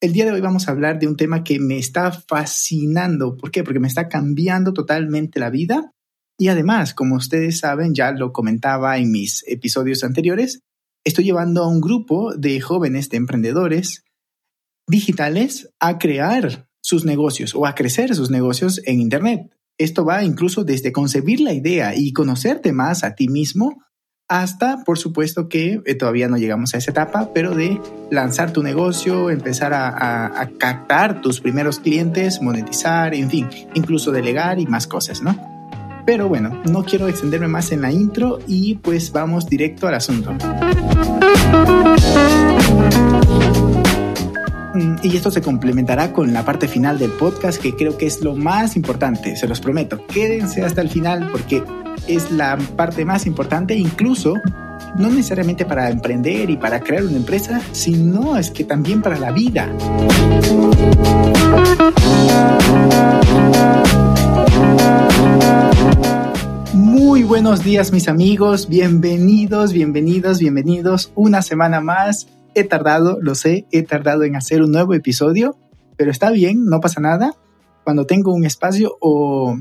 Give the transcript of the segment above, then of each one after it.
El día de hoy vamos a hablar de un tema que me está fascinando. ¿Por qué? Porque me está cambiando totalmente la vida. Y además, como ustedes saben, ya lo comentaba en mis episodios anteriores, estoy llevando a un grupo de jóvenes, de emprendedores digitales a crear sus negocios o a crecer sus negocios en Internet. Esto va incluso desde concebir la idea y conocerte más a ti mismo hasta, por supuesto, que eh, todavía no llegamos a esa etapa, pero de lanzar tu negocio, empezar a, a, captar tus primeros clientes, monetizar, en fin, incluso delegar y más cosas, ¿no? Pero bueno, no quiero extenderme más en la intro y pues vamos directo al asunto. Mm, y esto se complementará con la parte final del podcast que creo que es lo más importante, se los prometo. Quédense hasta el final porque es la parte más importante, incluso no necesariamente para emprender y para crear una empresa, sino es que también para la vida. Muy buenos días mis amigos, bienvenidos, bienvenidos, bienvenidos una semana más. He tardado, lo sé, he tardado en hacer un nuevo episodio, pero está bien, no pasa nada. Cuando tengo un espacio o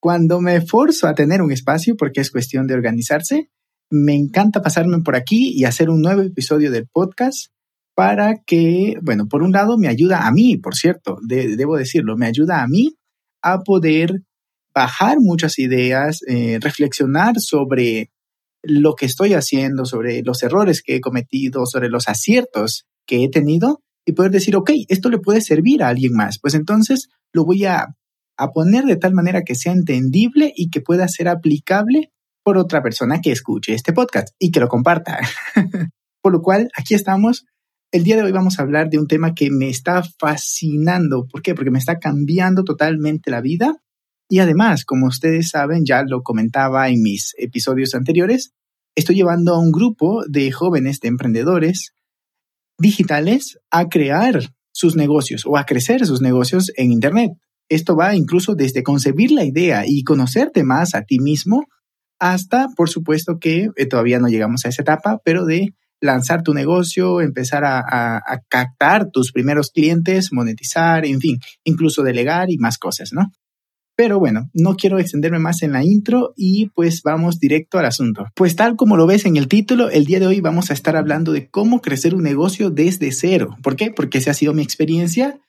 cuando me forzo a tener un espacio, porque es cuestión de organizarse, me encanta pasarme por aquí y hacer un nuevo episodio del podcast para que, bueno, por un lado me ayuda a mí, por cierto, debo decirlo, me ayuda a mí a poder bajar muchas ideas, eh, reflexionar sobre lo que estoy haciendo, sobre los errores que he cometido, sobre los aciertos que he tenido y poder decir, ok, esto le puede servir a alguien más. Pues entonces lo voy a a poner de tal manera que sea entendible y que pueda ser aplicable por otra persona que escuche este podcast y que lo comparta. por lo cual, aquí estamos. El día de hoy vamos a hablar de un tema que me está fascinando. ¿Por qué? Porque me está cambiando totalmente la vida. Y además, como ustedes saben, ya lo comentaba en mis episodios anteriores, estoy llevando a un grupo de jóvenes, de emprendedores digitales a crear sus negocios o a crecer sus negocios en Internet. Esto va incluso desde concebir la idea y conocerte más a ti mismo hasta, por supuesto, que eh, todavía no llegamos a esa etapa, pero de lanzar tu negocio, empezar a, a, captar tus primeros clientes, monetizar, en fin, incluso delegar y más cosas, ¿no? Pero bueno, no quiero extenderme más en la intro y pues vamos directo al asunto. Pues tal como lo ves en el título, el día de hoy vamos a estar hablando de cómo crecer un negocio desde cero. ¿Por qué? Porque esa ha sido mi experiencia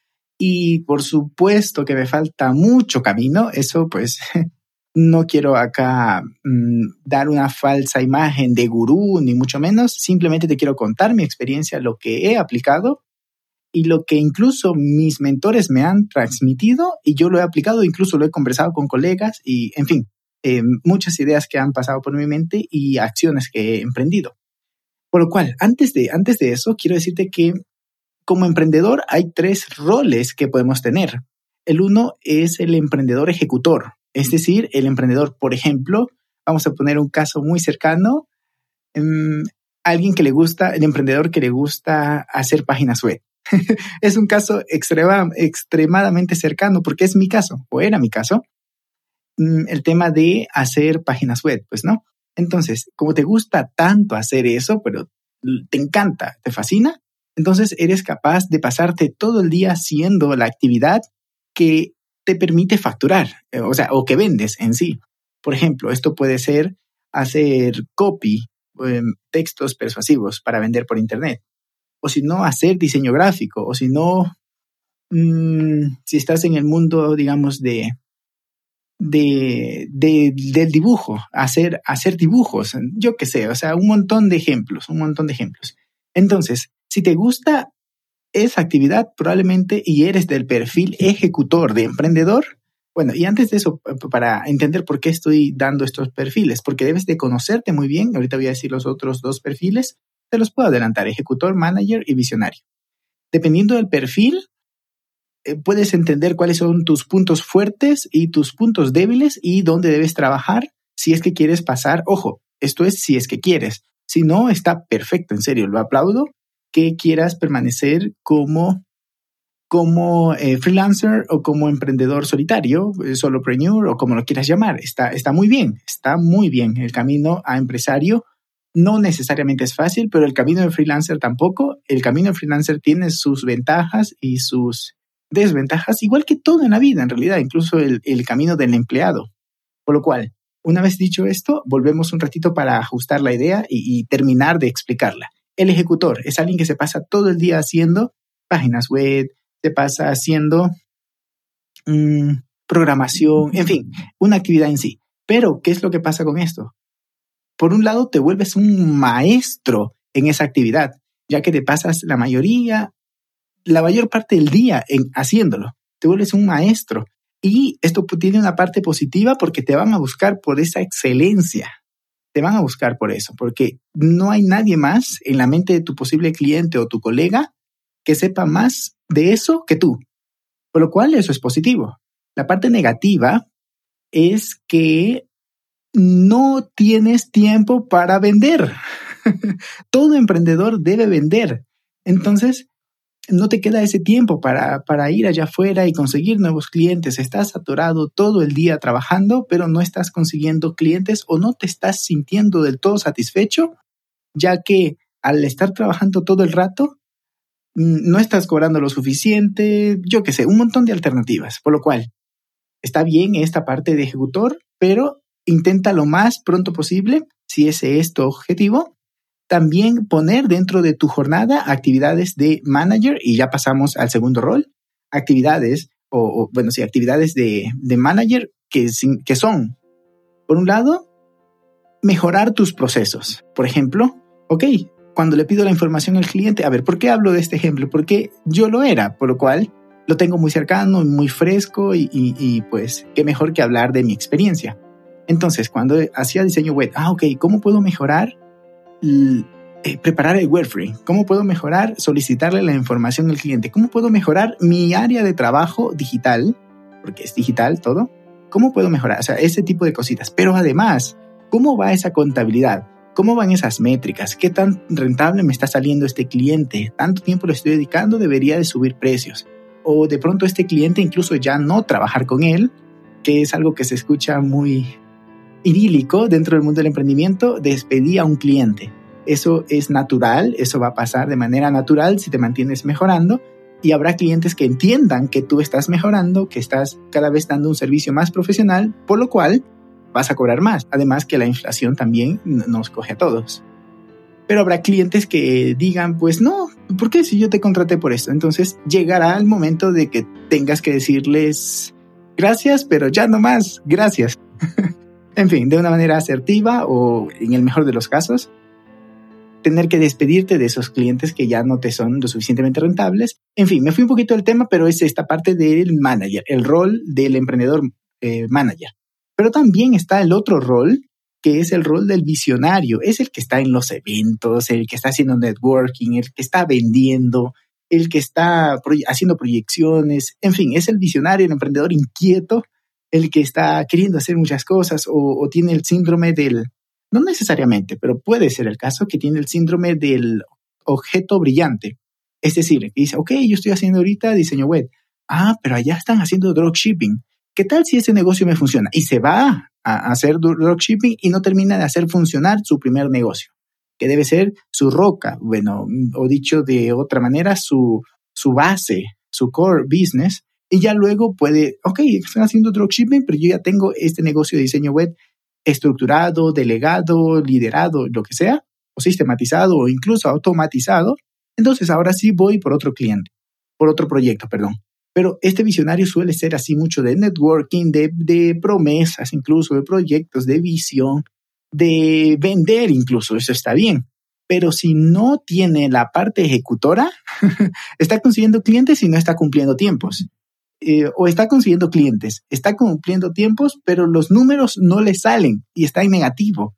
y por supuesto que me falta mucho camino, eso pues no quiero acá mm, dar una falsa imagen de gurú, ni mucho menos, simplemente te quiero contar mi experiencia, lo que he aplicado y lo que incluso mis mentores me han transmitido y yo lo he aplicado, incluso lo he conversado con colegas y, en fin, eh, muchas ideas que han pasado por mi mente y acciones que he emprendido. Por lo cual, antes de, antes de eso, quiero decirte que como emprendedor hay tres roles que podemos tener. El uno es el emprendedor ejecutor, es decir, el emprendedor, por ejemplo, vamos a poner un caso muy cercano, um, alguien que le gusta, el emprendedor que le gusta hacer páginas web. es un caso extrema, extremadamente cercano porque es mi caso, o era mi caso, um, el tema de hacer páginas web, pues no. Entonces, como te gusta tanto hacer eso, pero te encanta, te fascina, entonces eres capaz de pasarte todo el día haciendo la actividad que te permite facturar, eh, o sea, o que vendes en sí. Por ejemplo, esto puede ser hacer copy, em, textos persuasivos para vender por Internet, o si no, hacer diseño gráfico, o si no, mm, si estás en el mundo, digamos, de, de, del dibujo, hacer, hacer dibujos, yo qué sé, o sea, un montón de ejemplos, un montón de ejemplos. Entonces, si te gusta esa actividad, probablemente y eres del perfil ejecutor de emprendedor, bueno, y antes de eso, para entender por qué estoy dando estos perfiles, porque debes de conocerte muy bien, ahorita voy a decir los otros dos perfiles, te los puedo adelantar, ejecutor, manager y visionario. Dependiendo del perfil, eh, puedes entender cuáles son tus puntos fuertes y tus puntos débiles y dónde debes trabajar si es que quieres pasar, ojo, esto es si es que quieres, si no, está perfecto, en serio, lo aplaudo, que quieras permanecer como, como eh, freelancer o como emprendedor solitario, eh, solopreneur o como lo quieras llamar. Está, está muy bien, está muy bien. El camino a empresario No necesariamente es fácil, pero el camino de freelancer tampoco. El camino de freelancer tiene sus ventajas y sus desventajas, igual que todo en la vida, en realidad, incluso el, camino del empleado. Por lo cual, una vez dicho esto, volvemos un ratito para ajustar la idea y, terminar de explicarla. El ejecutor es alguien que se pasa todo el día haciendo páginas web, se pasa haciendo mm, programación, en fin, una actividad en sí. Pero, ¿qué es lo que pasa con esto? Por un lado, te vuelves un maestro en esa actividad, ya que te pasas la mayoría, la mayor parte del día en haciéndolo. Te vuelves un maestro. Y esto tiene una parte positiva porque te van a buscar por esa excelencia. Te van a buscar por eso, porque no hay nadie más en la mente de tu posible cliente o tu colega que sepa más de eso que tú. Por lo cual eso es positivo. La parte negativa es que no tienes tiempo para vender. Todo emprendedor debe vender. Entonces, no te queda ese tiempo para, para, ir allá afuera y conseguir nuevos clientes. Estás saturado todo el día trabajando, pero no estás consiguiendo clientes o no te estás sintiendo del todo satisfecho, ya que al estar trabajando todo el rato, mm, no estás cobrando lo suficiente, yo qué sé, un montón de alternativas. Por lo cual, está bien esta parte de ejecutor, pero intenta lo más pronto posible, si ese es tu objetivo, también poner dentro de tu jornada actividades de manager y ya pasamos al segundo rol, actividades o, bueno, sí, actividades de, de manager que, que son, por un lado, mejorar tus procesos. Por ejemplo, ok, cuando le pido la información al cliente, a ver, ¿por qué hablo de este ejemplo? Porque yo lo era, por lo cual lo tengo muy cercano, muy fresco y, y pues qué mejor que hablar de mi experiencia. Entonces, cuando hacía diseño web, ah, ok, ¿cómo puedo mejorar? Eh, preparar el Wordframe, cómo puedo mejorar solicitarle la información al cliente, cómo puedo mejorar mi área de trabajo digital, porque es digital todo, cómo puedo mejorar, o sea, ese tipo de cositas. Pero además, ¿cómo va esa contabilidad? ¿Cómo van esas métricas? ¿Qué tan rentable me está saliendo este cliente? ¿Tanto tiempo le estoy dedicando? Debería de subir precios. O de pronto este cliente incluso ya no trabajar con él, que es algo que se escucha muy, idílico dentro del mundo del emprendimiento, despedí a un cliente. Eso es natural, eso va a pasar de manera natural si te mantienes mejorando y habrá clientes que entiendan que tú estás mejorando, que estás cada vez dando un servicio más profesional, por lo cual vas a cobrar más. Además que la inflación también nos coge a todos. Pero habrá clientes que digan, pues no, ¿por qué si yo te contraté por esto? Entonces llegará el momento de que tengas que decirles gracias, pero ya no más, gracias. En fin, de una manera asertiva o en el mejor de los casos, tener que despedirte de esos clientes que ya no te son lo suficientemente rentables. En fin, me fui un poquito del tema, pero es esta parte del manager, el rol del emprendedor eh, manager. Pero también está el otro rol, que es el rol del visionario. Es el que está en los eventos, el que está haciendo networking, el que está vendiendo, el que está haciendo proyecciones. En fin, es el visionario, el emprendedor inquieto el que está queriendo hacer muchas cosas o, tiene el síndrome del, no necesariamente, pero puede ser el caso que tiene el síndrome del objeto brillante. Es decir, dice, ok, yo estoy haciendo ahorita diseño web. Ah, pero allá están haciendo dropshipping. ¿Qué tal si ese negocio me funciona? Y se va a hacer dropshipping y no termina de hacer funcionar su primer negocio, que debe ser su roca, bueno, o dicho de otra manera, su, su base, su core business, y ya luego puede, ok, están haciendo dropshipping, pero yo ya tengo este negocio de diseño web estructurado, delegado, liderado, lo que sea, o sistematizado o incluso automatizado. Entonces ahora sí voy por otro cliente, por otro proyecto, perdón. Pero este visionario suele ser así mucho de networking, de, de promesas, incluso de proyectos, de visión, de vender incluso, eso está bien. Pero si no tiene la parte ejecutora, está consiguiendo clientes y no está cumpliendo tiempos. Eh, o está consiguiendo clientes, está cumpliendo tiempos, pero los números no le salen y está en negativo.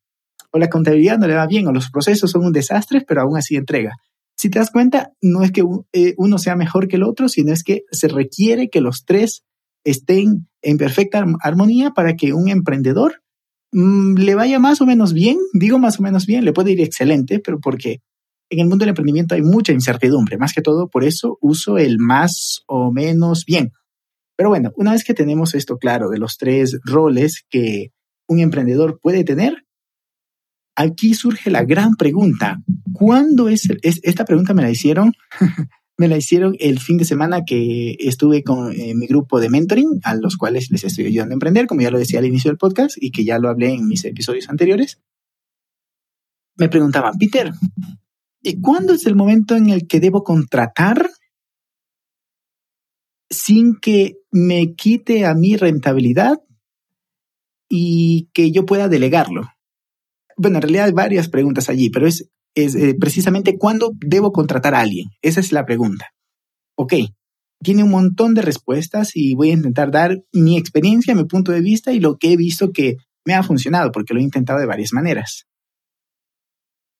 O la contabilidad no le va bien, o los procesos son un desastre, pero aún así entrega. Si te das cuenta, no es que eh, uno sea mejor que el otro, sino es que se requiere que los tres estén en perfecta armonía para que un emprendedor mm, le vaya más o menos bien, digo más o menos bien, le puede ir excelente, pero porque en el mundo del emprendimiento hay mucha incertidumbre, más que todo por eso uso el más o menos bien. Pero bueno, una vez que tenemos esto claro de los tres roles que un emprendedor puede tener, aquí surge la gran pregunta. ¿Cuándo es, esta pregunta me la hicieron? me la hicieron el fin de semana que estuve con eh, mi grupo de mentoring, a los cuales les estoy ayudando a emprender, como ya lo decía al inicio del podcast y que ya lo hablé en mis episodios anteriores. Me preguntaban, Peter, ¿y cuándo es el momento en el que debo contratar sin que me quite a mi rentabilidad y que yo pueda delegarlo? Bueno, en realidad hay varias preguntas allí, pero es, eh, precisamente cuándo debo contratar a alguien. Esa es la pregunta. Ok, tiene un montón de respuestas y voy a intentar dar mi experiencia, mi punto de vista y lo que he visto que me ha funcionado, porque lo he intentado de varias maneras.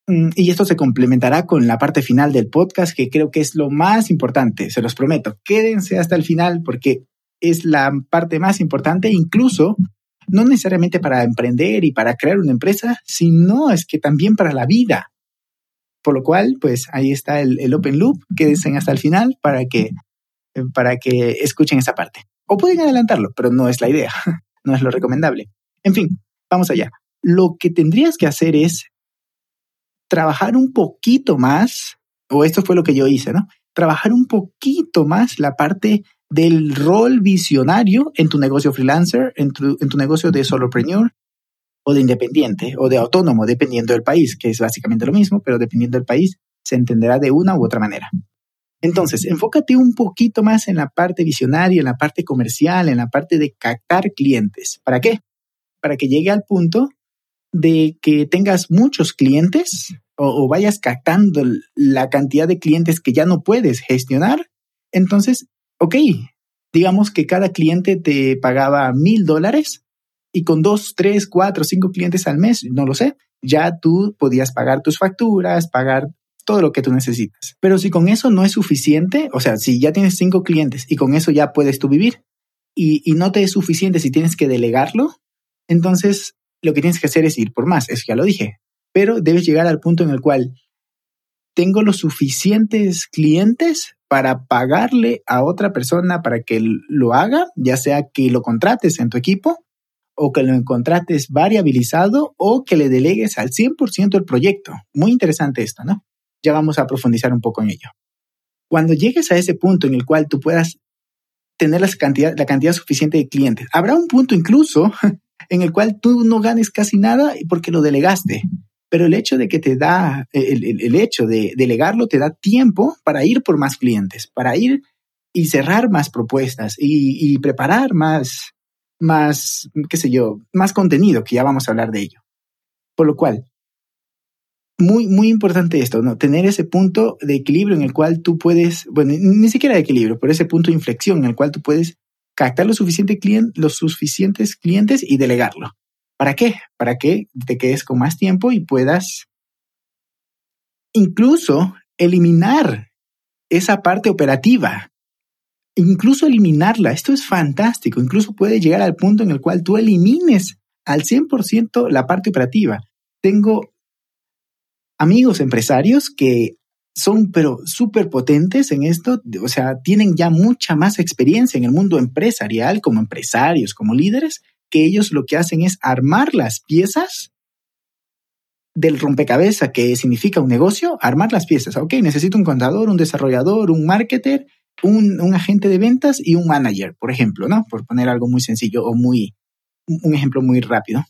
Mm, y esto se complementará con la parte final del podcast, que creo que es lo más importante, se los prometo. Quédense hasta el final porque es la parte más importante, incluso no necesariamente para emprender y para crear una empresa, sino es que también para la vida. Por lo cual, pues ahí está el, open loop, quédense hasta el final para que, para que escuchen esa parte. O pueden adelantarlo, pero no es la idea, no es lo recomendable. En fin, vamos allá. Lo que tendrías que hacer es trabajar un poquito más, o esto fue lo que yo hice, ¿no? Trabajar un poquito más la parte del rol visionario en tu negocio freelancer, en tu, en tu negocio de solopreneur o de independiente o de autónomo, dependiendo del país, que es básicamente lo mismo, pero dependiendo del país, se entenderá de una u otra manera. Entonces, enfócate un poquito más en la parte visionaria, en la parte comercial, en la parte de captar clientes. ¿Para qué? Para que llegue al punto de que tengas muchos clientes o, vayas captando la cantidad de clientes que ya no puedes gestionar, entonces, ok, digamos que cada cliente te pagaba mil dólares y con dos, tres, cuatro, cinco clientes al mes, no lo sé, ya tú podías pagar tus facturas, pagar todo lo que tú necesitas. Pero si con eso no es suficiente, o sea, si ya tienes cinco clientes y con eso ya puedes tú vivir y, y no te es suficiente si tienes que delegarlo, entonces lo que tienes que hacer es ir por más, eso ya lo dije, pero debes llegar al punto en el cual tengo los suficientes clientes para pagarle a otra persona para que lo haga, ya sea que lo contrates en tu equipo o que lo contrates variabilizado o que le delegues al 100% el proyecto. Muy interesante esto, ¿no? Ya vamos a profundizar un poco en ello. Cuando llegues a ese punto en el cual tú puedas tener la cantidad, la cantidad suficiente de clientes, habrá un punto incluso en el cual tú no ganes casi nada porque lo delegaste. Pero el hecho de que te da, el, hecho de delegarlo te da tiempo para ir por más clientes, para ir y cerrar más propuestas y, preparar más, más, qué sé yo, más contenido, que ya vamos a hablar de ello. Por lo cual, muy, muy importante esto, ¿no? Tener ese punto de equilibrio en el cual tú puedes, bueno, ni siquiera de equilibrio, pero ese punto de inflexión en el cual tú puedes captar los, suficiente los suficientes clientes y delegarlo. ¿Para qué? Para que te quedes con más tiempo y puedas incluso eliminar esa parte operativa. Incluso eliminarla. Esto es fantástico. Incluso puede llegar al punto en el cual tú elimines al 100% la parte operativa. Tengo amigos empresarios que son pero súper potentes en esto, o sea, tienen ya mucha más experiencia en el mundo empresarial como empresarios, como líderes, que ellos lo que hacen es armar las piezas del rompecabezas que significa un negocio, armar las piezas. Ok, necesito un contador, un desarrollador, un marketer, un, agente de ventas y un manager, por ejemplo, ¿no? Por poner algo muy sencillo o muy, un ejemplo muy rápido.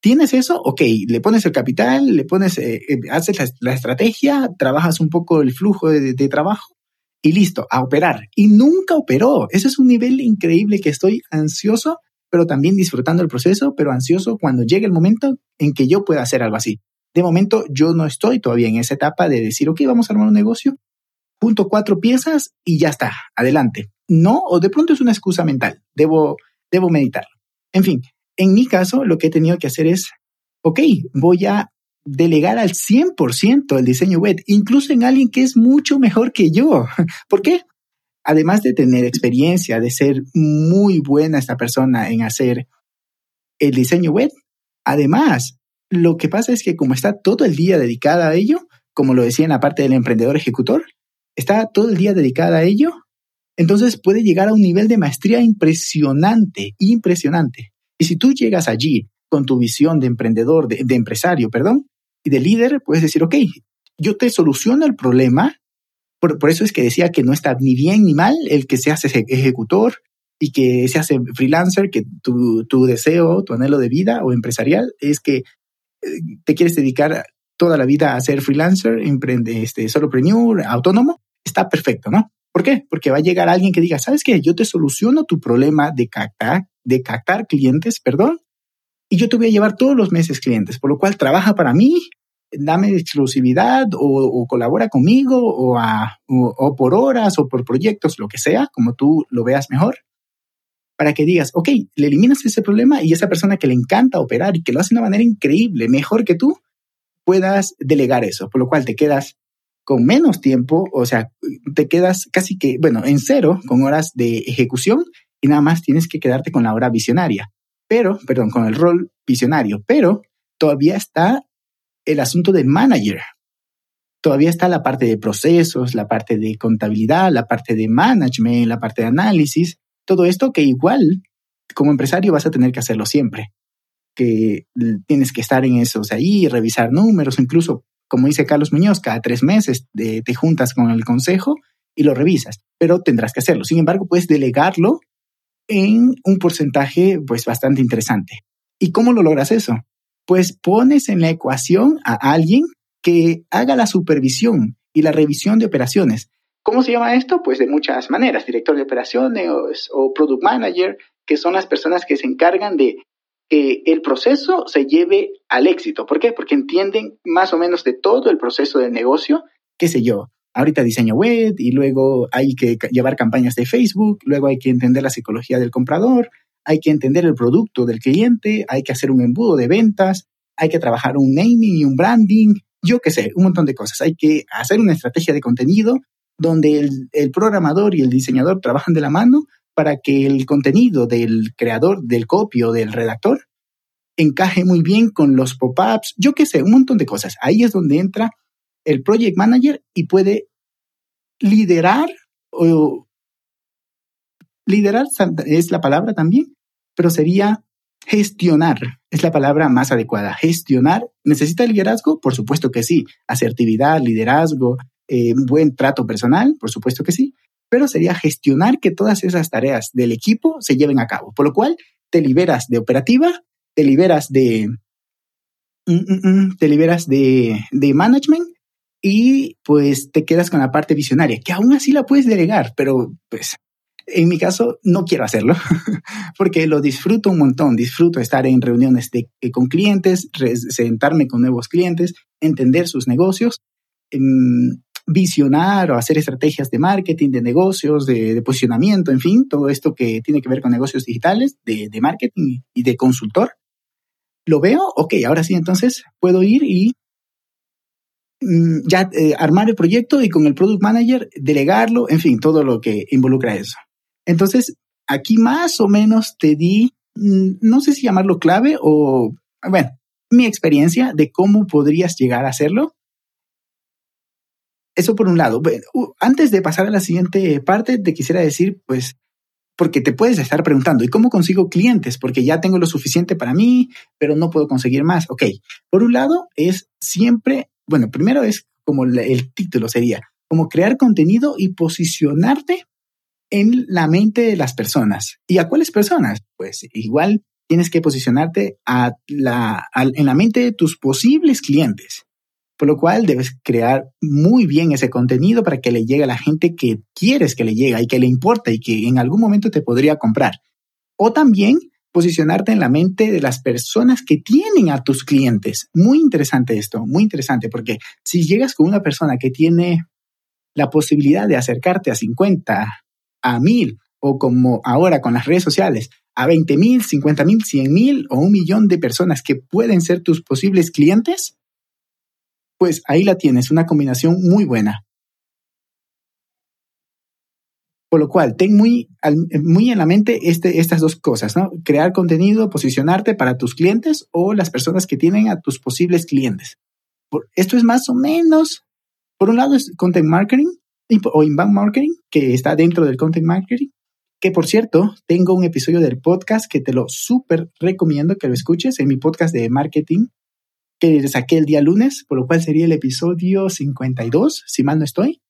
¿Tienes eso? Ok, le pones el capital, le pones, eh, eh, haces la, estrategia, trabajas un poco el flujo de, trabajo y listo, a operar. Y nunca operó. Ese es un nivel increíble que estoy ansioso, pero también disfrutando el proceso, pero ansioso cuando llegue el momento en que yo pueda hacer algo así. De momento, yo no estoy todavía en esa etapa de decir, ok, vamos a armar un negocio, junto cuatro piezas y ya está, adelante. No, o de pronto es una excusa mental, debo, debo meditarlo. En fin, en mi caso, lo que he tenido que hacer es, ok, voy a delegar al 100% el diseño web, incluso en alguien que es mucho mejor que yo. ¿Por qué? Además de tener experiencia, de ser muy buena esta persona en hacer el diseño web, además, lo que pasa es que como está todo el día dedicada a ello, como lo decía en la parte del emprendedor ejecutor, está todo el día dedicada a ello, entonces puede llegar a un nivel de maestría impresionante, impresionante. Y si tú llegas allí con tu visión de emprendedor, de, empresario, perdón, y de líder, puedes decir, ok, yo te soluciono el problema. Por, eso es que decía que no está ni bien ni mal el que seas ejecutor y que seas freelancer, que tu, tu deseo, tu anhelo de vida o empresarial es que eh, te quieres dedicar toda la vida a ser freelancer, emprende, este, solopreneur, autónomo, está perfecto, ¿no? ¿Por qué? Porque va a llegar alguien que diga, ¿sabes qué? Yo te soluciono tu problema de captar, de captar clientes, perdón, y yo te voy a llevar todos los meses clientes, por lo cual trabaja para mí, dame exclusividad o, colabora conmigo o, o, por horas o por proyectos, lo que sea, como tú lo veas mejor, para que digas, ok, le eliminas ese problema y esa persona que le encanta operar y que lo hace de una manera increíble, mejor que tú, puedas delegar eso, por lo cual te quedas con menos tiempo, o sea, te quedas casi que, bueno, en cero con horas de ejecución y nada más tienes que quedarte con la hora visionaria, pero, perdón, con el rol visionario, pero todavía está el asunto del manager. Todavía está la parte de procesos, la parte de contabilidad, la parte de management, la parte de análisis, todo esto que igual como empresario vas a tener que hacerlo siempre, que tienes que estar en esos ahí, revisar números, incluso como dice Carlos Muñoz, cada tres meses te, te juntas con el consejo y lo revisas, pero tendrás que hacerlo. Sin embargo, puedes delegarlo en un porcentaje pues bastante interesante. ¿Y cómo lo logras eso? Pues pones en la ecuación a alguien que haga la supervisión y la revisión de operaciones. ¿Cómo se llama esto? Pues de muchas maneras, director de operaciones o, product manager, que son las personas que se encargan de que el proceso se lleve al éxito. ¿Por qué? Porque entienden más o menos de todo el proceso del negocio, qué sé yo. Ahorita diseño web y luego hay que llevar campañas de Facebook, luego hay que entender la psicología del comprador, hay que entender el producto del cliente, hay que hacer un embudo de ventas, hay que trabajar un naming y un branding, yo qué sé, un montón de cosas. Hay que hacer una estrategia de contenido donde el, programador y el diseñador trabajan de la mano para que el contenido del creador, del copio, del redactor, encaje muy bien con los pop-ups, yo qué sé, un montón de cosas. Ahí es donde entra el project manager y puede liderar o liderar es la palabra también, pero sería gestionar, es la palabra más adecuada. Gestionar, ¿necesita liderazgo? Por supuesto que sí. Asertividad, liderazgo, eh, buen trato personal, por supuesto que sí. Pero sería gestionar que todas esas tareas del equipo se lleven a cabo. Por lo cual, te liberas de operativa, te liberas de, mm, mm, mm, te liberas de, de management y pues te quedas con la parte visionaria, que aún así la puedes delegar, pero pues en mi caso, no quiero hacerlo porque lo disfruto un montón. Disfruto estar en reuniones de, eh, con clientes, sentarme con nuevos clientes, entender sus negocios, em, visionar o hacer estrategias de marketing, de negocios, de, posicionamiento, en fin, todo esto que tiene que ver con negocios digitales, de, marketing y de consultor. Lo veo, ok, ahora sí, entonces puedo ir y mm, ya eh, armar el proyecto y con el product manager delegarlo, en fin, todo lo que involucra eso. Entonces, aquí más o menos te di, mm, no sé si llamarlo clave o, bueno, mi experiencia de cómo podrías llegar a hacerlo. Eso por un lado. Antes de pasar a la siguiente parte, te quisiera decir, pues, porque te puedes estar preguntando, ¿y cómo consigo clientes? Porque ya tengo lo suficiente para mí, pero no puedo conseguir más. Ok, por un lado es siempre, bueno, primero es como el título sería, como crear contenido y posicionarte en la mente de las personas. ¿Y a cuáles personas? Pues igual tienes que posicionarte a la, en la mente de tus posibles clientes. Por lo cual debes crear muy bien ese contenido para que le llegue a la gente que quieres que le llegue y que le importa y que en algún momento te podría comprar. O también posicionarte en la mente de las personas que tienen a tus clientes. Muy interesante esto, muy interesante, porque si llegas con una persona que tiene la posibilidad de acercarte a 50, a mil o como ahora con las redes sociales, a 20 mil, 50 mil, 100 mil o un millón de personas que pueden ser tus posibles clientes, pues ahí la tienes, una combinación muy buena. Por lo cual, ten muy, muy en la mente este, estas dos cosas, ¿no? Crear contenido, posicionarte para tus clientes o las personas que tienen a tus posibles clientes. esto es más o menos, por un lado es content marketing o inbound marketing, que está dentro del content marketing, Que por cierto, tengo un episodio del podcast que te lo súper recomiendo que lo escuches en mi podcast de marketing que saqué el día lunes, por lo cual sería el episodio 52, si mal no estoy.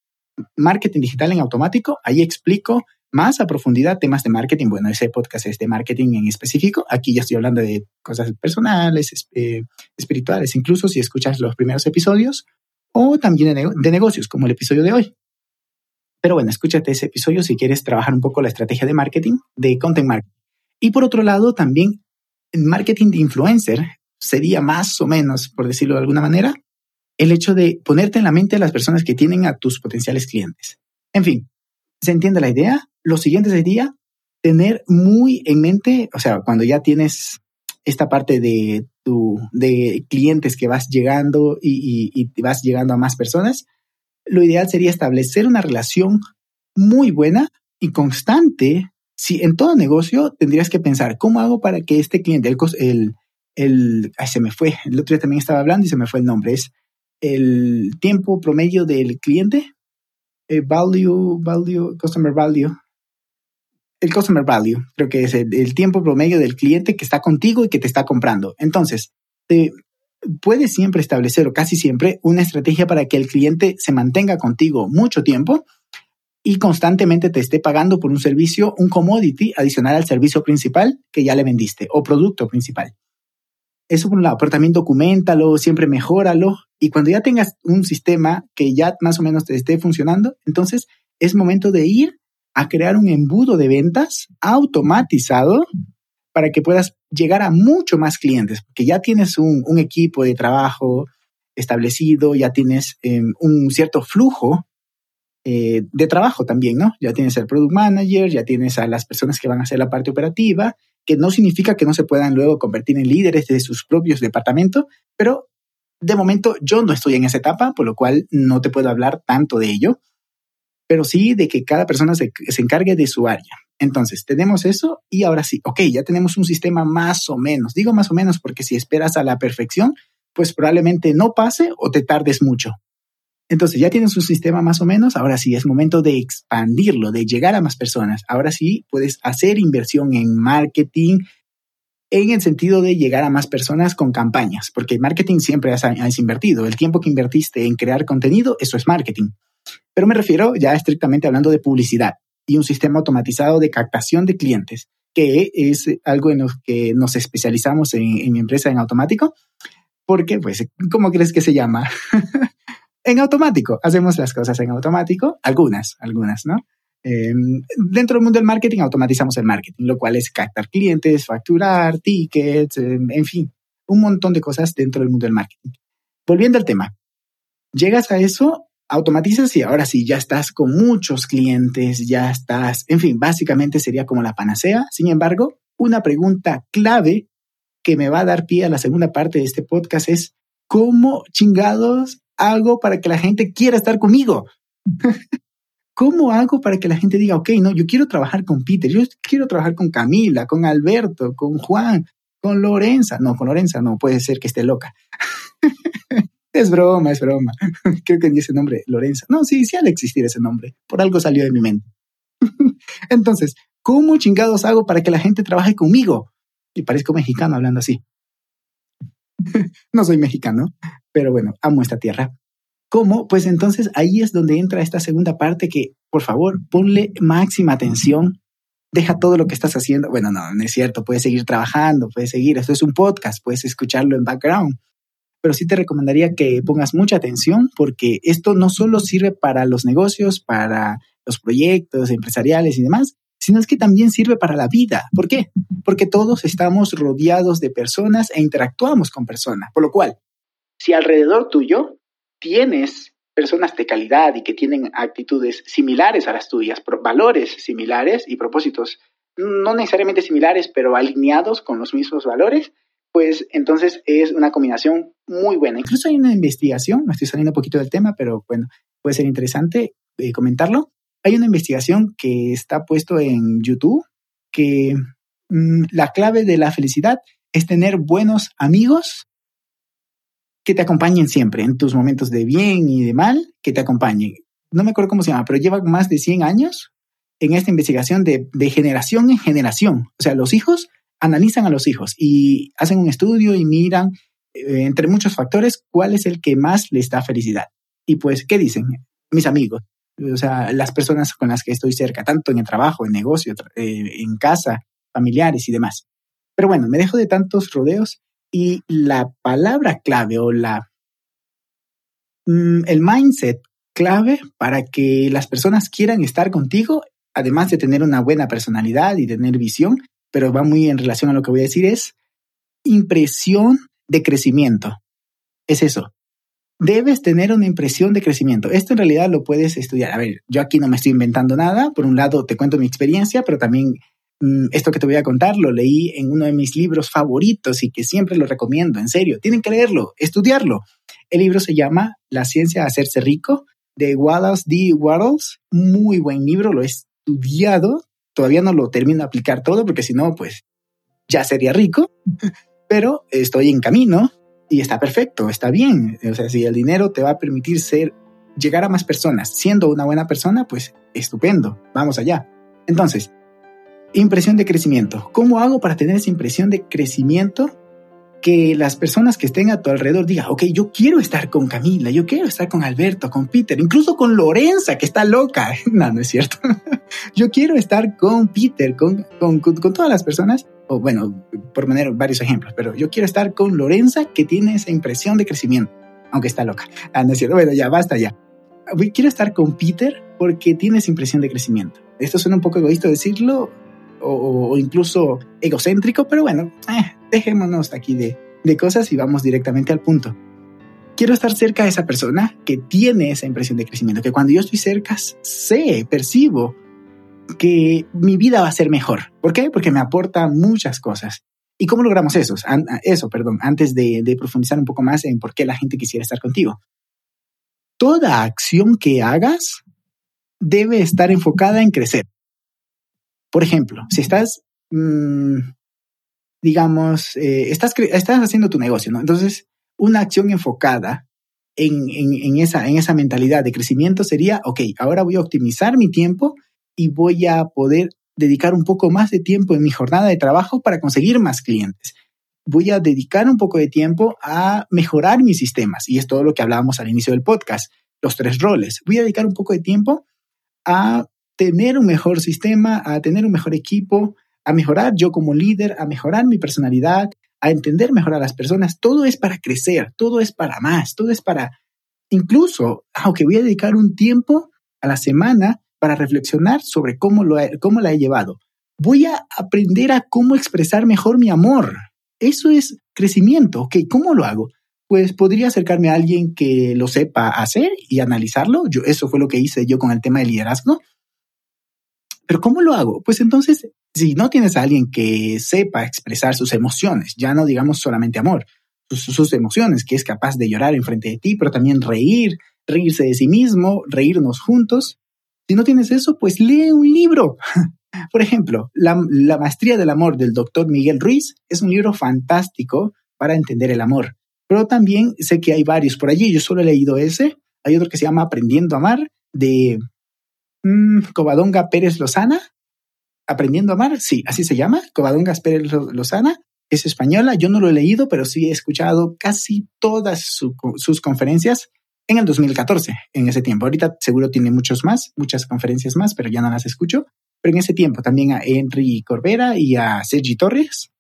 Marketing digital en automático. Ahí explico más a profundidad temas de marketing. Bueno, ese podcast es de marketing en específico. Aquí ya estoy hablando de cosas personales, eh, espirituales, incluso si escuchas los primeros episodios, o también de, de, negocios, como el episodio de hoy. Pero bueno, escúchate ese episodio si quieres trabajar un poco la estrategia de marketing, de content marketing. Y por otro lado, también marketing de influencer sería más o menos, por decirlo de alguna manera, el hecho de ponerte en la mente a las personas que tienen a tus potenciales clientes. En fin, ¿se entiende la idea? Lo siguiente sería tener muy en mente, o sea, cuando ya tienes esta parte de tu, de clientes que vas llegando y, y vas llegando a más personas, lo ideal sería establecer una relación muy buena y constante. Si en todo negocio tendrías que pensar, ¿cómo hago para que este cliente, el, el, el ay, se me fue, el otro día también estaba hablando y se me fue el nombre, es el tiempo promedio del cliente, el value, value, customer value, el customer value, creo que es el, tiempo promedio del cliente que está contigo y que te está comprando. Entonces, te, puedes siempre establecer o casi siempre una estrategia para que el cliente se mantenga contigo mucho tiempo y constantemente te esté pagando por un servicio, un commodity adicional al servicio principal que ya le vendiste o producto principal. Eso por un lado, pero también documentalo, siempre mejóralo. Y cuando ya tengas un sistema que ya más o menos te esté funcionando, entonces es momento de ir a crear un embudo de ventas automatizado para que puedas llegar a mucho más clientes, porque ya tienes un, equipo de trabajo establecido, ya tienes em, un cierto flujo eh, de trabajo también, ¿no? Ya tienes el product manager, ya tienes a las personas que van a hacer la parte operativa que no significa que no se puedan luego convertir en líderes de sus propios departamentos, pero de momento yo no estoy en esa etapa, por lo cual no te puedo hablar tanto de ello, pero sí de que cada persona se encargue de su área. Entonces, tenemos eso y ahora sí, ok, ya tenemos un sistema más o menos. Digo más o menos porque si esperas a la perfección, pues probablemente no pase o te tardes mucho. Entonces ya tienes un sistema más o menos, ahora sí es momento de expandirlo, de llegar a más personas. Ahora sí puedes hacer inversión en marketing en el sentido de llegar a más personas con campañas, porque marketing siempre has, has invertido. El tiempo que invertiste en crear contenido, eso es marketing. Pero me refiero ya estrictamente hablando de publicidad y un sistema automatizado de captación de clientes, que es algo en lo que nos especializamos en, en mi empresa en automático. Porque, pues, ¿cómo crees que se llama? en automático. Hacemos las cosas en automático, algunas, algunas, ¿no? Em, dentro del mundo del marketing automatizamos el marketing, lo cual es captar clientes, facturar, tickets, em, en fin, un montón de cosas dentro del mundo del marketing. Volviendo al tema, llegas a eso, automatizas y ahora sí, ya estás con muchos clientes, ya estás, en fin, básicamente sería como la panacea. Sin embargo, una pregunta clave que me va a dar pie a la segunda parte de este podcast es, ¿cómo chingados hago para que la gente quiera estar conmigo? ¿Cómo hago para que la gente diga, ok, no, yo quiero trabajar con Peter, yo quiero trabajar con Camila, con Alberto, con Juan, con Lorenza? No, con Lorenza no, puede ser que esté loca. es broma, es broma. Creo que ni ese nombre, Lorenza. No, sí, sí al existir ese nombre. Por algo salió de mi mente. Entonces, ¿cómo chingados hago para que la gente trabaje conmigo? Y parezco mexicano hablando así. no soy mexicano, pero bueno, amo esta tierra. ¿Cómo? Pues entonces ahí es donde entra esta segunda parte que, por favor, ponle máxima atención. Deja todo lo que estás haciendo. Bueno, no, no es cierto. Puedes seguir trabajando, puedes seguir. Esto es un podcast, puedes escucharlo en background. Pero sí te recomendaría que pongas mucha atención porque esto no solo sirve para los negocios, para los proyectos empresariales y demás, sino es que también sirve para la vida. ¿Por qué? Porque todos estamos rodeados de personas e interactuamos con personas. Por lo cual, si alrededor tuyo tienes personas de calidad y que tienen actitudes similares a las tuyas, valores similares y propósitos no necesariamente similares, pero alineados con los mismos valores, pues entonces es una combinación muy buena. Incluso hay una investigación, me estoy saliendo un poquito del tema, pero bueno, puede ser interesante eh, comentarlo, hay una investigación que está puesto en YouTube que mm, la clave de la felicidad es tener buenos amigos que te acompañen siempre en tus momentos de bien y de mal, que te acompañen. No me acuerdo cómo se llama, pero lleva más de 100 años en esta investigación de, de generación en generación. O sea, los hijos analizan a los hijos y hacen un estudio y miran, eh, entre muchos factores, cuál es el que más les da felicidad. Y pues, ¿qué dicen? Mis amigos, o sea, las personas con las que estoy cerca, tanto en el trabajo, en negocio, eh, en casa, familiares y demás. Pero bueno, me dejo de tantos rodeos y la palabra clave o la mm, el mindset clave para que las personas quieran estar contigo, además de tener una buena personalidad y tener visión, pero va muy en relación a lo que voy a decir, es impresión de crecimiento. Es eso. Debes tener una impresión de crecimiento. Esto en realidad lo puedes estudiar. A ver, yo aquí no me estoy inventando nada. Por un lado, te cuento mi experiencia, pero también mm, esto que te voy a contar lo leí en uno de mis libros favoritos y que siempre lo recomiendo. En serio, tienen que leerlo, estudiarlo. El libro se llama La ciencia de hacerse rico de Wallace D. Wattles. Muy buen libro, lo he estudiado. Todavía no lo termino de aplicar todo porque si no, pues ya sería rico. Pero estoy en camino y está perfecto, está bien. O sea, si el dinero te va a permitir ser, llegar a más personas siendo una buena persona, pues estupendo, vamos allá. Entonces, impresión de crecimiento. ¿Cómo hago para tener esa impresión de crecimiento? Que las personas que estén a tu alrededor digan, ok, yo quiero estar con Camila, yo quiero estar con Alberto, con Peter, incluso con Lorenza, que está loca. No, no es cierto. yo quiero estar con Peter, con, con, con todas las personas o bueno, por poner varios ejemplos, pero yo quiero estar con Lorenza que tiene esa impresión de crecimiento, aunque está loca. Ah, no es cierto, bueno, ya, basta ya. Quiero estar con Peter porque tiene esa impresión de crecimiento. Esto suena un poco egoísta decirlo o, incluso egocéntrico, pero bueno, eh, dejémonos aquí de, de cosas y vamos directamente al punto. Quiero estar cerca de esa persona que tiene esa impresión de crecimiento, que cuando yo estoy cerca sé, percibo que mi vida va a ser mejor. ¿Por qué? Porque me aporta muchas cosas. ¿Y cómo logramos eso? Eso, perdón, antes de, profundizar un poco más en por qué la gente quisiera estar contigo. Toda acción que hagas debe estar enfocada en crecer. Por ejemplo, si estás, mm, digamos, eh, estás, estás haciendo tu negocio, ¿no? Entonces, una acción enfocada en, en, esa, en esa mentalidad de crecimiento sería, ok, ahora voy a optimizar mi tiempo y voy a poder dedicar un poco más de tiempo en mi jornada de trabajo para conseguir más clientes. Voy a dedicar un poco de tiempo a mejorar mis sistemas. Y es todo lo que hablábamos al inicio del podcast, los tres roles. Voy a dedicar un poco de tiempo a tener un mejor sistema, a tener un mejor equipo, a mejorar yo como líder, a mejorar mi personalidad, a entender mejor a las personas. Todo es para crecer, todo es para más, todo es para, incluso, aunque voy a dedicar un tiempo a la semana para reflexionar sobre cómo, lo cómo la he llevado. Voy a aprender a cómo expresar mejor mi amor. Eso es crecimiento. Ok, ¿cómo lo hago? Pues podría acercarme a alguien que lo sepa hacer y analizarlo. Yo, eso fue lo que hice yo con el tema del liderazgo. Pero ¿cómo lo hago? Pues entonces, si no tienes a alguien que sepa expresar sus emociones, ya no digamos solamente amor, sus, emociones, que es capaz de llorar enfrente de ti, pero también reír, reírse de sí mismo, reírnos juntos, si no tienes eso, pues lee un libro. Por ejemplo, la, Maestría del Amor del doctor Miguel Ruiz es un libro fantástico para entender el amor. Pero también sé que hay varios por allí. Yo solo he leído ese. Hay otro que se llama Aprendiendo a Amar de mm, Covadonga Pérez Lozana. Aprendiendo a Amar, sí, así se llama. Covadonga Pérez Lozana. Es española. Yo no lo he leído, pero sí he escuchado casi todas sus conferencias en el 2014, en ese tiempo. Ahorita seguro tiene muchos más, muchas conferencias más, pero ya no las escucho. Pero en ese tiempo también a Henry Corbera y a Sergi Torres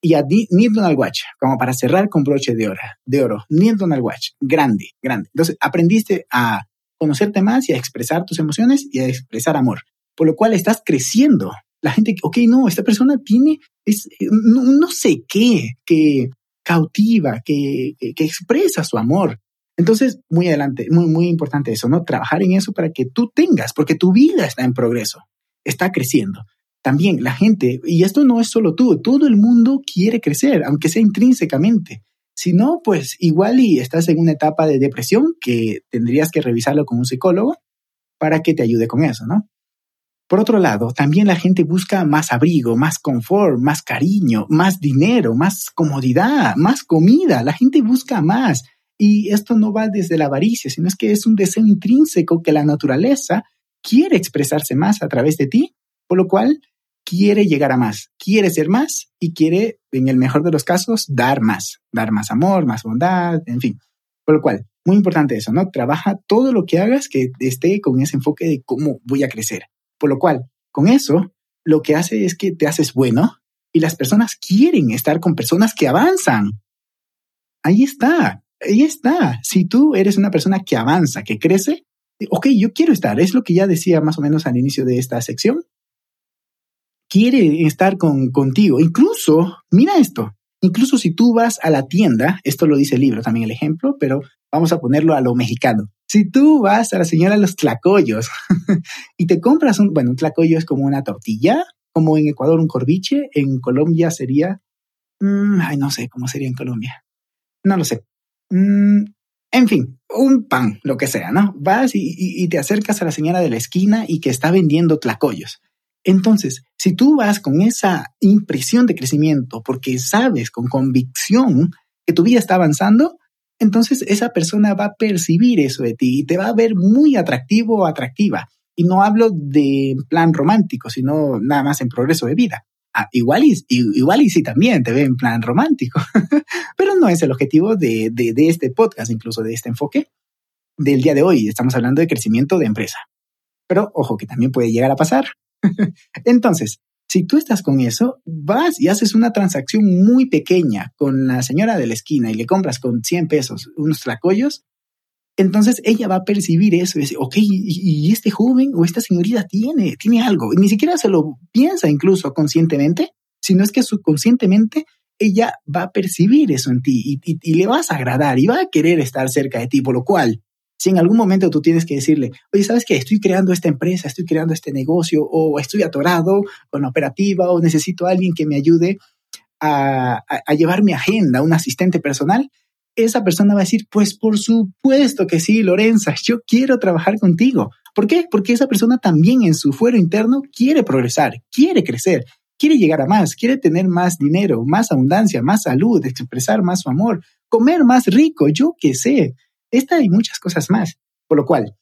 y a Neil Donald Watch, como para cerrar con broche de oro. De oro. Neil Donald Watch, grande, grande. Entonces aprendiste a conocerte más y a expresar tus emociones y a expresar amor, por lo cual estás creciendo. La gente, ok, no, esta persona tiene, es, no, sé qué, que cautiva, que, que expresa su amor, entonces, muy adelante, muy, muy importante eso, ¿no? Trabajar en eso para que tú tengas, porque tu vida está en progreso, está creciendo. También la gente, y esto no es solo tú, todo el mundo quiere crecer, aunque sea intrínsecamente. Si no, pues igual y estás en una etapa de depresión que tendrías que revisarlo con un psicólogo para que te ayude con eso, ¿no? Por otro lado, también la gente busca más abrigo, más confort, más cariño, más dinero, más comodidad, más comida. La gente busca más. Y esto no va desde la avaricia, sino es que es un deseo intrínseco que la naturaleza quiere expresarse más a través de ti, por lo cual quiere llegar a más, quiere ser más y quiere, en el mejor de los casos, dar más, dar más amor, más bondad, en fin. Por lo cual, muy importante eso, ¿no? Trabaja todo lo que hagas que esté con ese enfoque de cómo voy a crecer. Por lo cual, con eso, lo que hace es que te haces bueno y las personas quieren estar con personas que avanzan. Ahí está, ahí está. Si tú eres una persona que avanza, que crece, ok, yo quiero estar, es lo que ya decía más o menos al inicio de esta sección. Quiere estar con, contigo. Incluso, mira esto, incluso si tú vas a la tienda, esto lo dice el libro también el ejemplo, pero vamos a ponerlo a lo mexicano. Si tú vas a la señora de los tlacoyos y te compras un, bueno, un tlacoyo es como una tortilla, como en Ecuador un corviche, en Colombia sería, mm, ay, no sé cómo sería en Colombia. No lo sé. Mm, en fin, un pan, lo que sea, ¿no? Vas y, te acercas a la señora de la esquina y que está vendiendo tlacoyos. Entonces, si tú vas con esa impresión de crecimiento porque sabes con convicción que tu vida está avanzando, entonces esa persona va a percibir eso de ti y te va a ver muy atractivo o atractiva. Y no hablo de plan romántico, sino nada más en progreso de vida. Ah, igual, y, igual y sí también te ve en plan romántico, pero no es el objetivo de, de, de este podcast, incluso de este enfoque del día de hoy. Estamos hablando de crecimiento de empresa. Pero ojo que también puede llegar a pasar. Entonces, si tú estás con eso, vas y haces una transacción muy pequeña con la señora de la esquina y le compras con 100 pesos unos tlacoyos, entonces ella va a percibir eso y decir, ok, y, este joven o esta señorita tiene, tiene algo. Y ni siquiera se lo piensa incluso conscientemente, sino es que subconscientemente ella va a percibir eso en ti y, y, le vas a agradar y va a querer estar cerca de ti, por lo cual, si en algún momento tú tienes que decirle, oye, ¿sabes qué? Estoy creando esta empresa, estoy creando este negocio, o estoy atorado con la operativa, o necesito a alguien que me ayude a, a, a llevar mi agenda, un asistente personal, esa persona va a decir, pues por supuesto que sí, Lorenza, yo quiero trabajar contigo. ¿Por qué? Porque esa persona también en su fuero interno quiere progresar, quiere crecer, quiere llegar a más, quiere tener más dinero, más abundancia, más salud, expresar más su amor, comer más rico, yo qué sé. Esta y muchas cosas más. Por lo cual,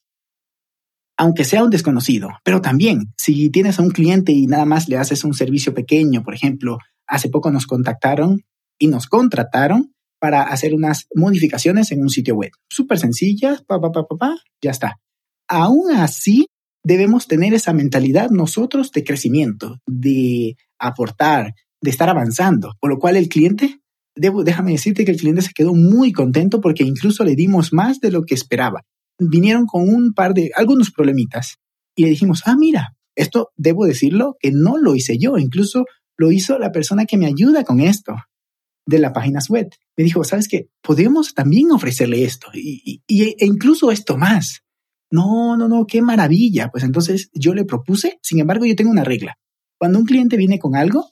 aunque sea un desconocido, pero también si tienes a un cliente y nada más le haces un servicio pequeño, por ejemplo, hace poco nos contactaron y nos contrataron para hacer unas modificaciones en un sitio web. Súper sencillas, pa, pa, pa, pa, ya está. Aún así, debemos tener esa mentalidad nosotros de crecimiento, de aportar, de estar avanzando, por lo cual el cliente, debo, déjame decirte que el cliente se quedó muy contento porque incluso le dimos más de lo que esperaba. Vinieron con un par de, algunos problemitas y le dijimos, ah, mira, esto debo decirlo que no lo hice yo, incluso lo hizo la persona que me ayuda con esto de la página web. Me dijo, ¿sabes qué? Podemos también ofrecerle esto y, e incluso esto más. No, no, no, qué maravilla. Pues entonces yo le propuse, sin embargo, yo tengo una regla. Cuando un cliente viene con algo,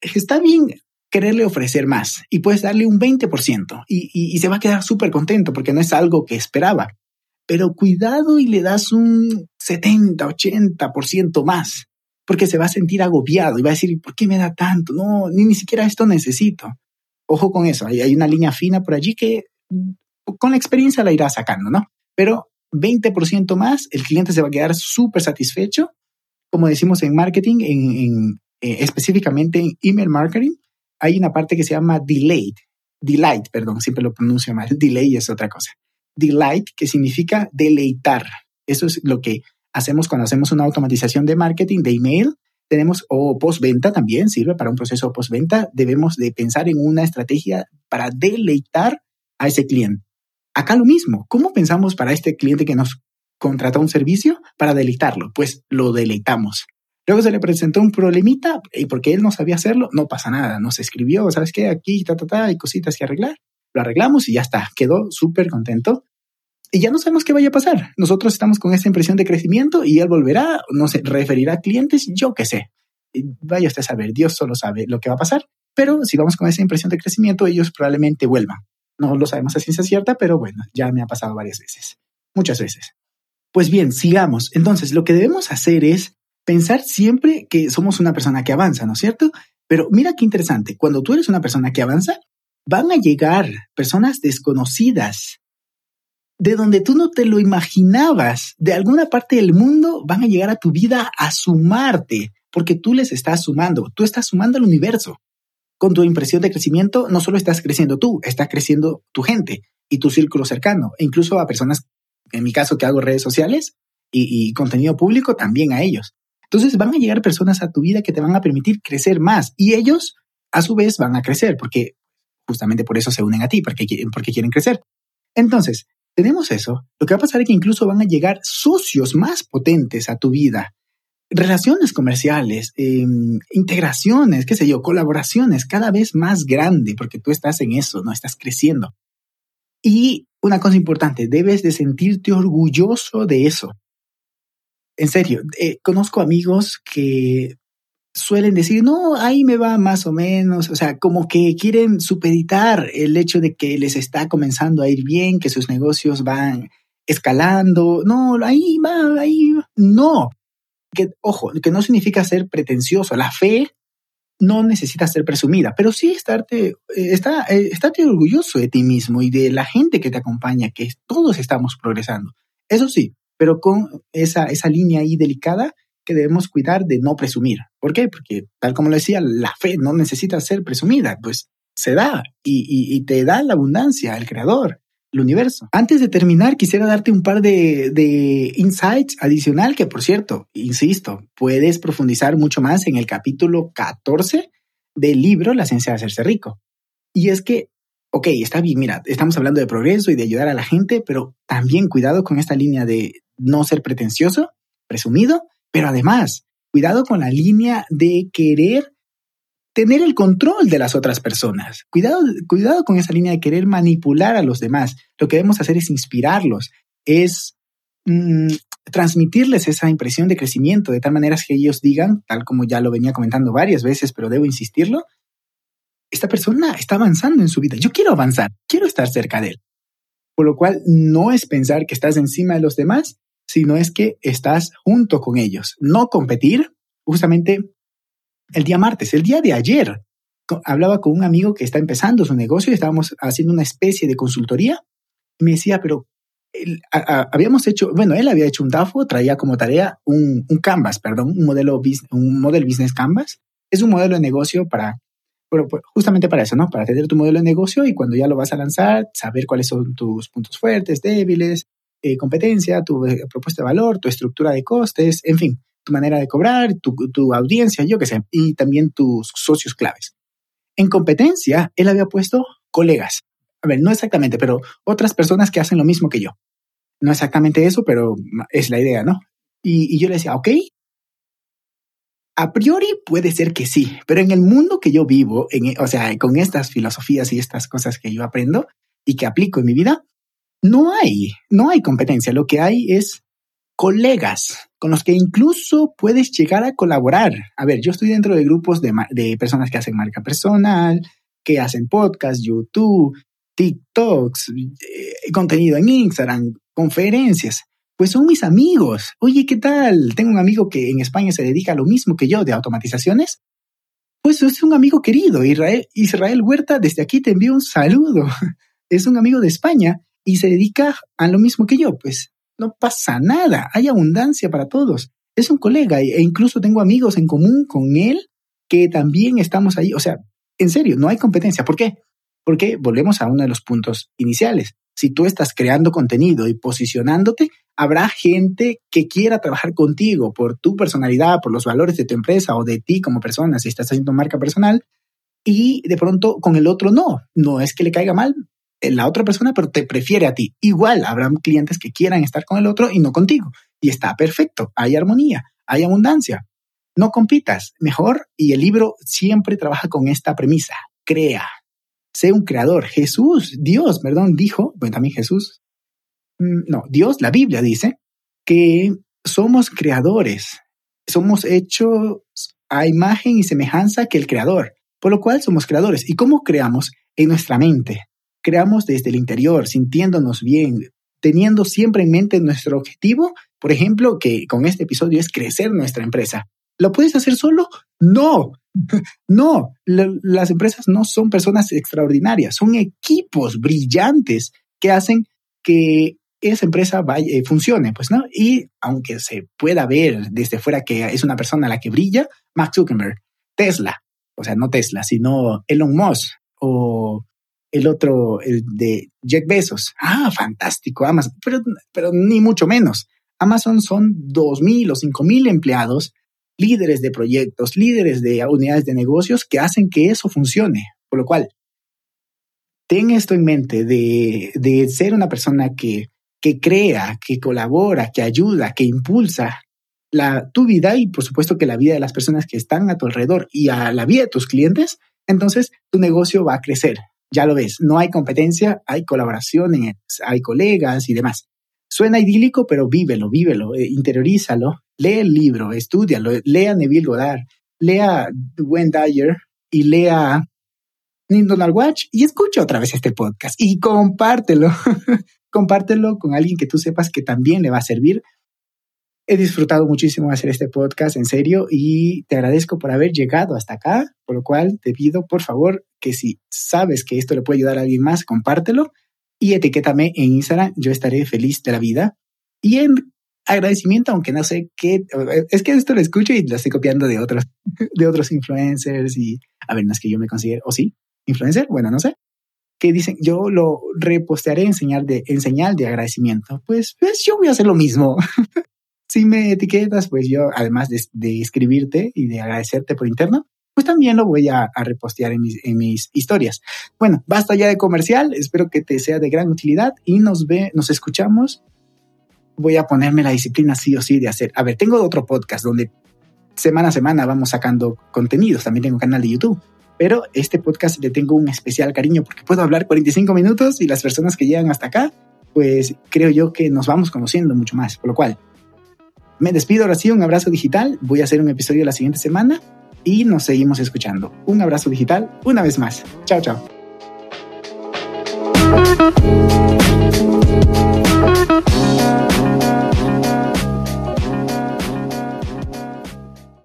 está bien quererle ofrecer más y puedes darle un 20% y, y se va a quedar súper contento porque no es algo que esperaba. Pero cuidado y le das un 70, 80% más porque se va a sentir agobiado y va a decir, ¿por qué me da tanto? No, ni, ni siquiera esto necesito. Ojo con eso, hay, una línea fina por allí que con la experiencia la irá sacando, ¿no? Pero 20% más, el cliente se va a quedar súper satisfecho. Como decimos en marketing, en, en eh, específicamente en email marketing, hay una parte que se llama delayed. Delight, perdón, siempre lo pronuncio mal. Delay es otra cosa. Delight, que significa deleitar. Eso es lo que hacemos cuando hacemos una automatización de marketing, de email, tenemos, o postventa también sirve para un proceso postventa, debemos de pensar en una estrategia para deleitar a ese cliente. Acá lo mismo, ¿cómo pensamos para este cliente que nos contrata un servicio para deleitarlo? Pues lo deleitamos. Luego se le presentó un problemita y porque él no sabía hacerlo, no pasa nada, nos escribió, ¿sabes qué? Aquí, ta, ta, ta, hay cositas que arreglar. Lo arreglamos y ya está, quedó súper contento y ya no sabemos qué vaya a pasar. Nosotros estamos con esa impresión de crecimiento y él volverá, no sé, referirá a clientes, yo qué sé. Vaya usted a saber, Dios solo sabe lo que va a pasar. Pero si vamos con esa impresión de crecimiento, ellos probablemente vuelvan. No lo sabemos a ciencia cierta, pero bueno, ya me ha pasado varias veces, muchas veces. Pues bien, sigamos. Entonces, lo que debemos hacer es pensar siempre que somos una persona que avanza, ¿no es cierto? Pero mira qué interesante, cuando tú eres una persona que avanza, van a llegar personas desconocidas de donde tú no te lo imaginabas, de alguna parte del mundo, van a llegar a tu vida a sumarte, porque tú les estás sumando, tú estás sumando al universo. Con tu impresión de crecimiento, no solo estás creciendo tú, está creciendo tu gente y tu círculo cercano, e incluso a personas, en mi caso que hago redes sociales y, y contenido público, también a ellos. Entonces van a llegar personas a tu vida que te van a permitir crecer más y ellos a su vez van a crecer porque justamente por eso se unen a ti, porque, porque quieren crecer. Entonces, tenemos eso. Lo que va a pasar es que incluso van a llegar socios más potentes a tu vida. Relaciones comerciales, em, integraciones, qué sé yo, colaboraciones cada vez más grande porque tú estás en eso, no estás creciendo. Y una cosa importante, debes de sentirte orgulloso de eso. En serio, eh, conozco amigos que suelen decir, no, ahí me va más o menos, o sea, como que quieren supeditar el hecho de que les está comenzando a ir bien, que sus negocios van escalando, no, ahí va, ahí va. no. Que, ojo, que no significa ser pretencioso, la fe no necesita ser presumida, pero sí estarte, eh, está, eh, estarte orgulloso de ti mismo y de la gente que te acompaña, que todos estamos progresando. Eso sí, pero con esa, esa línea ahí delicada que debemos cuidar de no presumir. ¿Por qué? Porque, tal como lo decía, la fe no necesita ser presumida, pues se da y, te da la abundancia, el creador, el universo. Antes de terminar, quisiera darte un par de, de insights adicional que, por cierto, insisto, puedes profundizar mucho más en el capítulo 14 del libro La ciencia de hacerse rico. Y es que, ok, está bien, mira, estamos hablando de progreso y de ayudar a la gente, pero también cuidado con esta línea de no ser pretencioso, presumido, pero además, cuidado con la línea de querer tener el control de las otras personas. Cuidado, cuidado con esa línea de querer manipular a los demás. Lo que debemos hacer es inspirarlos, es mm, transmitirles esa impresión de crecimiento de tal manera que ellos digan, tal como ya lo venía comentando varias veces, pero debo insistirlo, esta persona está avanzando en su vida. Yo quiero avanzar, quiero estar cerca de él. Por lo cual, no es pensar que estás encima de los demás, sino es que estás junto con ellos. No competir, justamente el día martes, el día de ayer, hablaba con un amigo que está empezando su negocio y estábamos haciendo una especie de consultoría. Me decía, pero habíamos hecho, bueno, él había hecho un DAFO, traía como tarea un, un Canvas, perdón, un modelo, un model business Canvas. Es un modelo de negocio para, bueno, pues, justamente para eso, ¿no? Para tener tu modelo de negocio y cuando ya lo vas a lanzar, saber cuáles son tus puntos fuertes, débiles, eh, competencia, tu eh, propuesta de valor, tu estructura de costes, en fin, tu manera de cobrar, tu, tu audiencia, yo qué sé, y también tus socios claves. En competencia, él había puesto colegas. A ver, no exactamente, pero otras personas que hacen lo mismo que yo. No exactamente eso, pero es la idea, ¿no? Y, y yo le decía, ok, a priori puede ser que sí, pero en el mundo que yo vivo, en, o sea, con estas filosofías y estas cosas que yo aprendo y que aplico en mi vida, no hay, no hay competencia. Lo que hay es colegas con los que incluso puedes llegar a colaborar. A ver, yo estoy dentro de grupos de, de personas que hacen marca personal, que hacen podcast, YouTube, TikToks, eh, contenido en Instagram, conferencias. Pues son mis amigos. Oye, ¿qué tal? Tengo un amigo que en España se dedica a lo mismo que yo de automatizaciones. Pues es un amigo querido, Israel, Israel Huerta, desde aquí te envío un saludo. Es un amigo de España y se dedica a lo mismo que yo, pues no pasa nada, hay abundancia para todos. Es un colega e incluso tengo amigos en común con él que también estamos ahí. O sea, en serio, no hay competencia. ¿Por qué? Porque volvemos a uno de los puntos iniciales. Si tú estás creando contenido y posicionándote, habrá gente que quiera trabajar contigo por tu personalidad, por los valores de tu empresa o de ti como persona, si estás haciendo marca personal, y de pronto con el otro no. No es que le caiga mal, la otra persona, pero te prefiere a ti. Igual habrá clientes que quieran estar con el otro y no contigo. Y está perfecto, hay armonía, hay abundancia. No compitas, mejor. Y el libro siempre trabaja con esta premisa, crea. Sé un creador. Jesús, Dios, perdón, dijo, bueno, también Jesús, mm, no, Dios, la Biblia dice que somos creadores, somos hechos a imagen y semejanza que el creador, por lo cual somos creadores. ¿Y cómo creamos? En nuestra mente creamos desde el interior, sintiéndonos bien, teniendo siempre en mente nuestro objetivo, por ejemplo, que con este episodio es crecer nuestra empresa. ¿Lo puedes hacer solo? No, no, las empresas no son personas extraordinarias, son equipos brillantes que hacen que esa empresa vaya, eh, funcione, pues, ¿no? Y aunque se pueda ver desde fuera que es una persona la que brilla, Mark Zuckerberg, Tesla, o sea, no Tesla, sino Elon Musk o el otro, el de Jack Bezos. Ah, fantástico, Amazon, pero, pero ni mucho menos. Amazon son 2.000 o 5.000 empleados, líderes de proyectos, líderes de unidades de negocios que hacen que eso funcione. Por lo cual, ten esto en mente de, de ser una persona que, que crea, que colabora, que ayuda, que impulsa la, tu vida y por supuesto que la vida de las personas que están a tu alrededor y a la vida de tus clientes, entonces tu negocio va a crecer. Ya lo ves, no hay competencia, hay colaboraciones, hay colegas y demás. Suena idílico, pero vívelo, vívelo, eh, interiorízalo, lee el libro, estudialo, lea Neville Goddard, lea Wayne Dyer y lea Donald Watch y escucha otra vez este podcast y compártelo. compártelo con alguien que tú sepas que también le va a servir. He disfrutado muchísimo hacer este podcast, en serio, y te agradezco por haber llegado hasta acá, por lo cual te pido, por favor, que si sabes que esto le puede ayudar a alguien más, compártelo y etiquétame en Instagram, yo estaré feliz de la vida. Y en agradecimiento, aunque no sé qué, es que esto lo escucho y lo estoy copiando de otros, de otros influencers y, a ver, no es que yo me considere, o sí, influencer, bueno, no sé, que dicen, yo lo repostearé en señal de, en señal de agradecimiento. Pues, pues yo voy a hacer lo mismo. si me etiquetas, pues yo, además de, de, escribirte y de agradecerte por interno, pues también lo voy a, a repostear en mis, en mis, historias. Bueno, basta ya de comercial, espero que te sea de gran utilidad y nos ve, nos escuchamos. Voy a ponerme la disciplina sí o sí de hacer. A ver, tengo otro podcast donde semana a semana vamos sacando contenidos, también tengo un canal de YouTube pero este podcast le tengo un especial cariño porque puedo hablar 45 minutos y las personas que llegan hasta acá, pues creo yo que nos vamos conociendo mucho más. Por lo cual, me despido ahora sí, un abrazo digital. Voy a hacer un episodio la siguiente semana y nos seguimos escuchando. Un abrazo digital una vez más. Chao, chao.